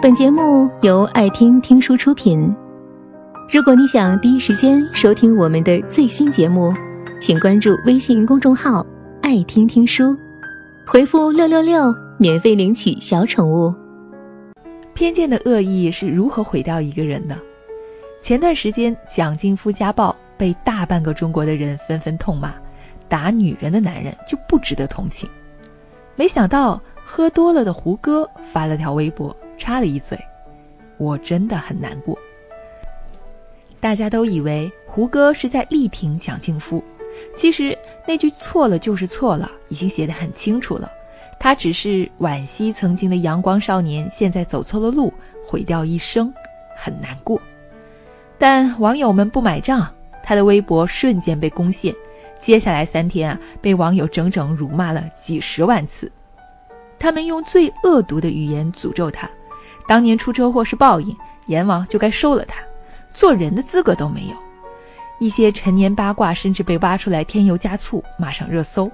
本节目由爱听听书出品。如果你想第一时间收听我们的最新节目，请关注微信公众号“爱听听书”，回复“六六六”免费领取小宠物。偏见的恶意是如何毁掉一个人的？前段时间，蒋劲夫家暴被大半个中国的人纷纷痛骂，打女人的男人就不值得同情。没想到喝多了的胡歌发了条微博。插了一嘴，我真的很难过。大家都以为胡歌是在力挺蒋劲夫，其实那句错了就是错了，已经写得很清楚了。他只是惋惜曾经的阳光少年现在走错了路，毁掉一生，很难过。但网友们不买账，他的微博瞬间被攻陷，接下来三天啊，被网友整整辱骂了几十万次。他们用最恶毒的语言诅咒他。当年出车祸是报应，阎王就该收了他，做人的资格都没有。一些陈年八卦甚至被挖出来添油加醋，骂上热搜。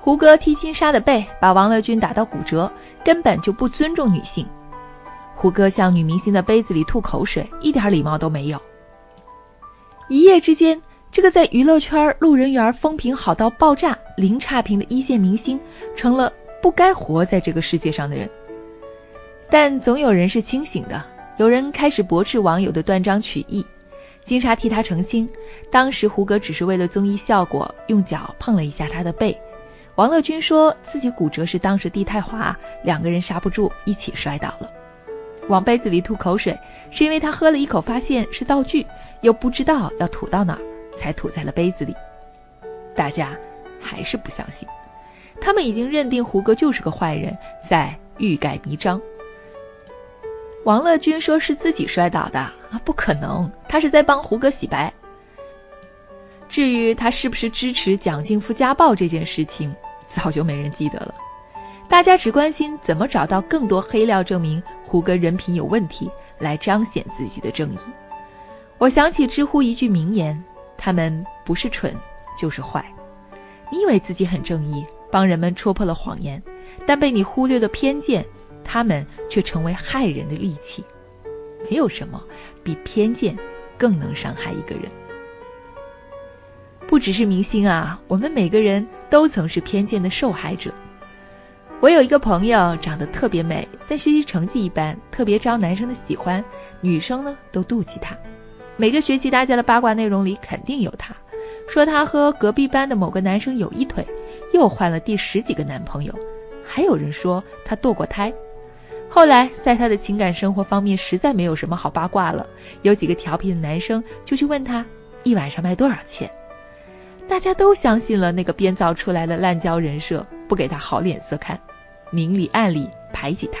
胡歌踢金莎的背，把王乐君打到骨折，根本就不尊重女性。胡歌向女明星的杯子里吐口水，一点礼貌都没有。一夜之间，这个在娱乐圈路人缘风评好到爆炸、零差评的一线明星，成了不该活在这个世界上的人。但总有人是清醒的，有人开始驳斥网友的断章取义。金莎替他澄清，当时胡歌只是为了综艺效果，用脚碰了一下他的背。王乐君说自己骨折是当时地太滑，两个人刹不住，一起摔倒了。往杯子里吐口水，是因为他喝了一口，发现是道具，又不知道要吐到哪儿，才吐在了杯子里。大家还是不相信，他们已经认定胡歌就是个坏人，在欲盖弥彰。王乐君说是自己摔倒的啊，不可能，他是在帮胡歌洗白。至于他是不是支持蒋劲夫家暴这件事情，早就没人记得了，大家只关心怎么找到更多黑料证明胡歌人品有问题，来彰显自己的正义。我想起知乎一句名言：他们不是蠢，就是坏。你以为自己很正义，帮人们戳破了谎言，但被你忽略的偏见。他们却成为害人的利器，没有什么比偏见更能伤害一个人。不只是明星啊，我们每个人都曾是偏见的受害者。我有一个朋友长得特别美，但学习成绩一般，特别招男生的喜欢，女生呢都妒忌她。每个学期大家的八卦内容里肯定有她，说她和隔壁班的某个男生有一腿，又换了第十几个男朋友，还有人说她堕过胎。后来，在他的情感生活方面实在没有什么好八卦了，有几个调皮的男生就去问他一晚上卖多少钱，大家都相信了那个编造出来的滥交人设，不给他好脸色看，明里暗里排挤他，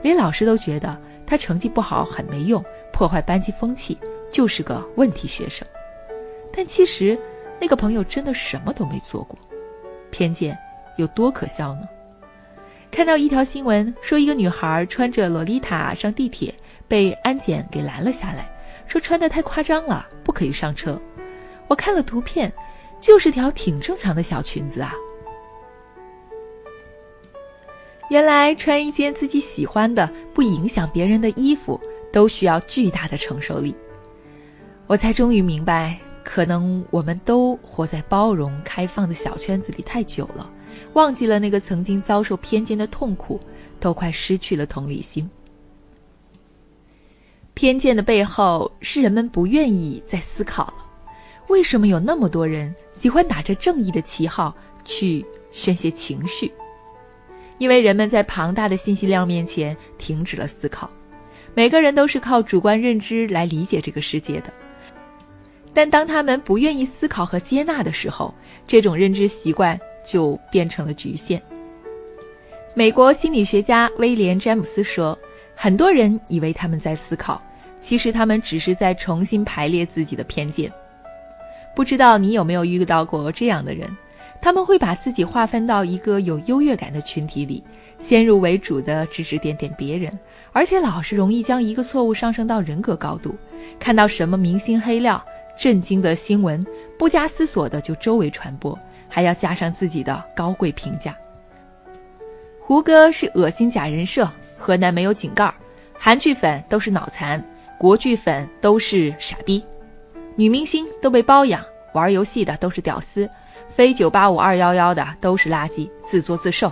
连老师都觉得他成绩不好很没用，破坏班级风气，就是个问题学生。但其实，那个朋友真的什么都没做过，偏见有多可笑呢？看到一条新闻，说一个女孩穿着洛丽塔上地铁，被安检给拦了下来，说穿的太夸张了，不可以上车。我看了图片，就是条挺正常的小裙子啊。原来穿一件自己喜欢的、不影响别人的衣服，都需要巨大的承受力。我才终于明白，可能我们都活在包容、开放的小圈子里太久了。忘记了那个曾经遭受偏见的痛苦，都快失去了同理心。偏见的背后是人们不愿意再思考了：为什么有那么多人喜欢打着正义的旗号去宣泄情绪？因为人们在庞大的信息量面前停止了思考。每个人都是靠主观认知来理解这个世界的，但当他们不愿意思考和接纳的时候，这种认知习惯。就变成了局限。美国心理学家威廉·詹姆斯说：“很多人以为他们在思考，其实他们只是在重新排列自己的偏见。不知道你有没有遇到过这样的人？他们会把自己划分到一个有优越感的群体里，先入为主的指指点点别人，而且老是容易将一个错误上升到人格高度。看到什么明星黑料、震惊的新闻，不加思索的就周围传播。”还要加上自己的高贵评价。胡歌是恶心假人设，河南没有井盖，韩剧粉都是脑残，国剧粉都是傻逼，女明星都被包养，玩游戏的都是屌丝，非九八五二幺幺的都是垃圾，自作自受。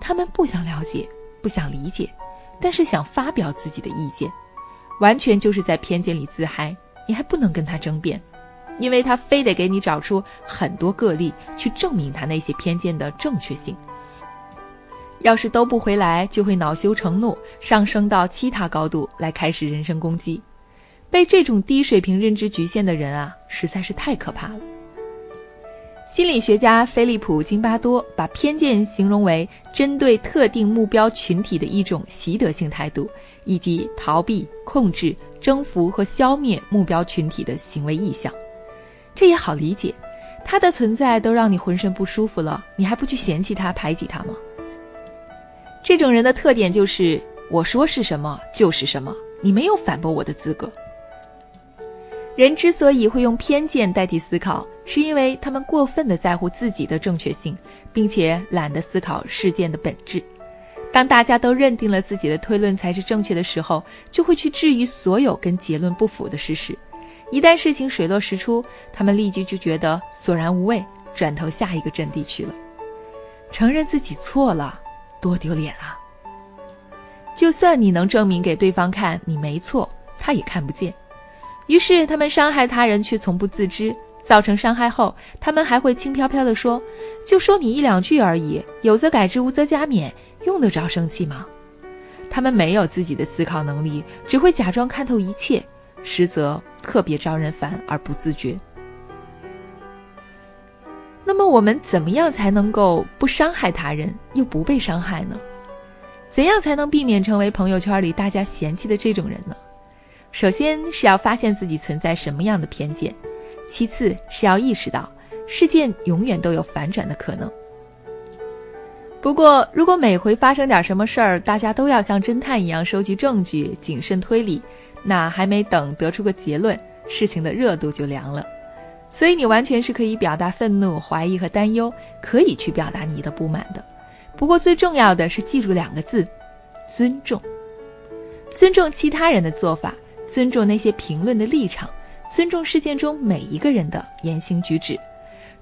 他们不想了解，不想理解，但是想发表自己的意见，完全就是在偏见里自嗨。你还不能跟他争辩，因为他非得给你找出很多个例去证明他那些偏见的正确性。要是都不回来，就会恼羞成怒，上升到其他高度来开始人身攻击。被这种低水平认知局限的人啊，实在是太可怕了。心理学家菲利普·金巴多把偏见形容为针对特定目标群体的一种习得性态度，以及逃避、控制、征服和消灭目标群体的行为意向。这也好理解，他的存在都让你浑身不舒服了，你还不去嫌弃他、排挤他吗？这种人的特点就是，我说是什么就是什么，你没有反驳我的资格。人之所以会用偏见代替思考，是因为他们过分的在乎自己的正确性，并且懒得思考事件的本质。当大家都认定了自己的推论才是正确的时候，就会去质疑所有跟结论不符的事实。一旦事情水落石出，他们立即就觉得索然无味，转头下一个阵地去了。承认自己错了。多丢脸啊！就算你能证明给对方看你没错，他也看不见。于是他们伤害他人却从不自知，造成伤害后，他们还会轻飘飘地说：“就说你一两句而已，有则改之，无则加勉，用得着生气吗？”他们没有自己的思考能力，只会假装看透一切，实则特别招人烦而不自觉。那么我们怎么样才能够不伤害他人又不被伤害呢？怎样才能避免成为朋友圈里大家嫌弃的这种人呢？首先是要发现自己存在什么样的偏见，其次是要意识到事件永远都有反转的可能。不过，如果每回发生点什么事儿，大家都要像侦探一样收集证据、谨慎推理，那还没等得出个结论，事情的热度就凉了。所以你完全是可以表达愤怒、怀疑和担忧，可以去表达你的不满的。不过最重要的是记住两个字：尊重。尊重其他人的做法，尊重那些评论的立场，尊重事件中每一个人的言行举止。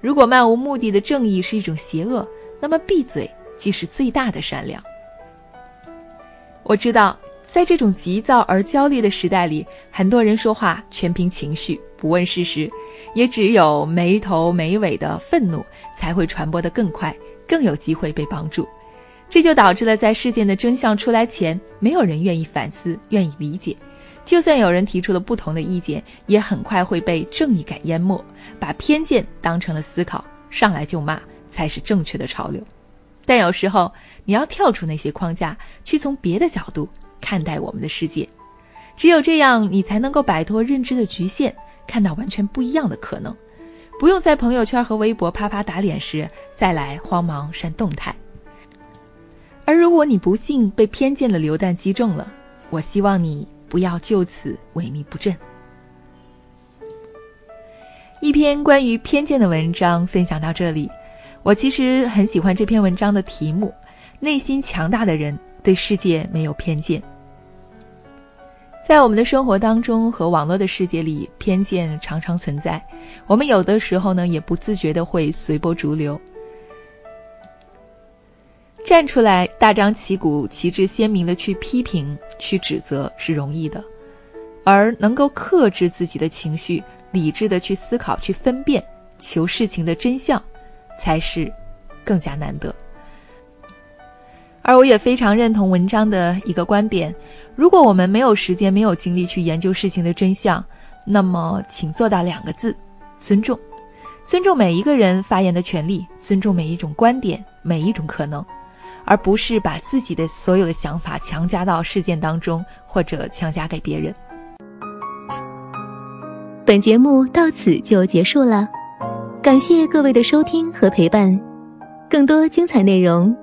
如果漫无目的的正义是一种邪恶，那么闭嘴即是最大的善良。我知道，在这种急躁而焦虑的时代里，很多人说话全凭情绪。不问事实，也只有没头没尾的愤怒才会传播得更快，更有机会被帮助。这就导致了在事件的真相出来前，没有人愿意反思、愿意理解。就算有人提出了不同的意见，也很快会被正义感淹没，把偏见当成了思考，上来就骂才是正确的潮流。但有时候，你要跳出那些框架，去从别的角度看待我们的世界。只有这样，你才能够摆脱认知的局限。看到完全不一样的可能，不用在朋友圈和微博啪啪打脸时再来慌忙删动态。而如果你不幸被偏见的流弹击中了，我希望你不要就此萎靡不振。一篇关于偏见的文章分享到这里，我其实很喜欢这篇文章的题目：内心强大的人对世界没有偏见。在我们的生活当中和网络的世界里，偏见常常存在。我们有的时候呢，也不自觉的会随波逐流。站出来，大张旗鼓、旗帜鲜明的去批评、去指责是容易的，而能够克制自己的情绪，理智的去思考、去分辨、求事情的真相，才是更加难得。而我也非常认同文章的一个观点：如果我们没有时间、没有精力去研究事情的真相，那么请做到两个字：尊重。尊重每一个人发言的权利，尊重每一种观点、每一种可能，而不是把自己的所有的想法强加到事件当中，或者强加给别人。本节目到此就结束了，感谢各位的收听和陪伴，更多精彩内容。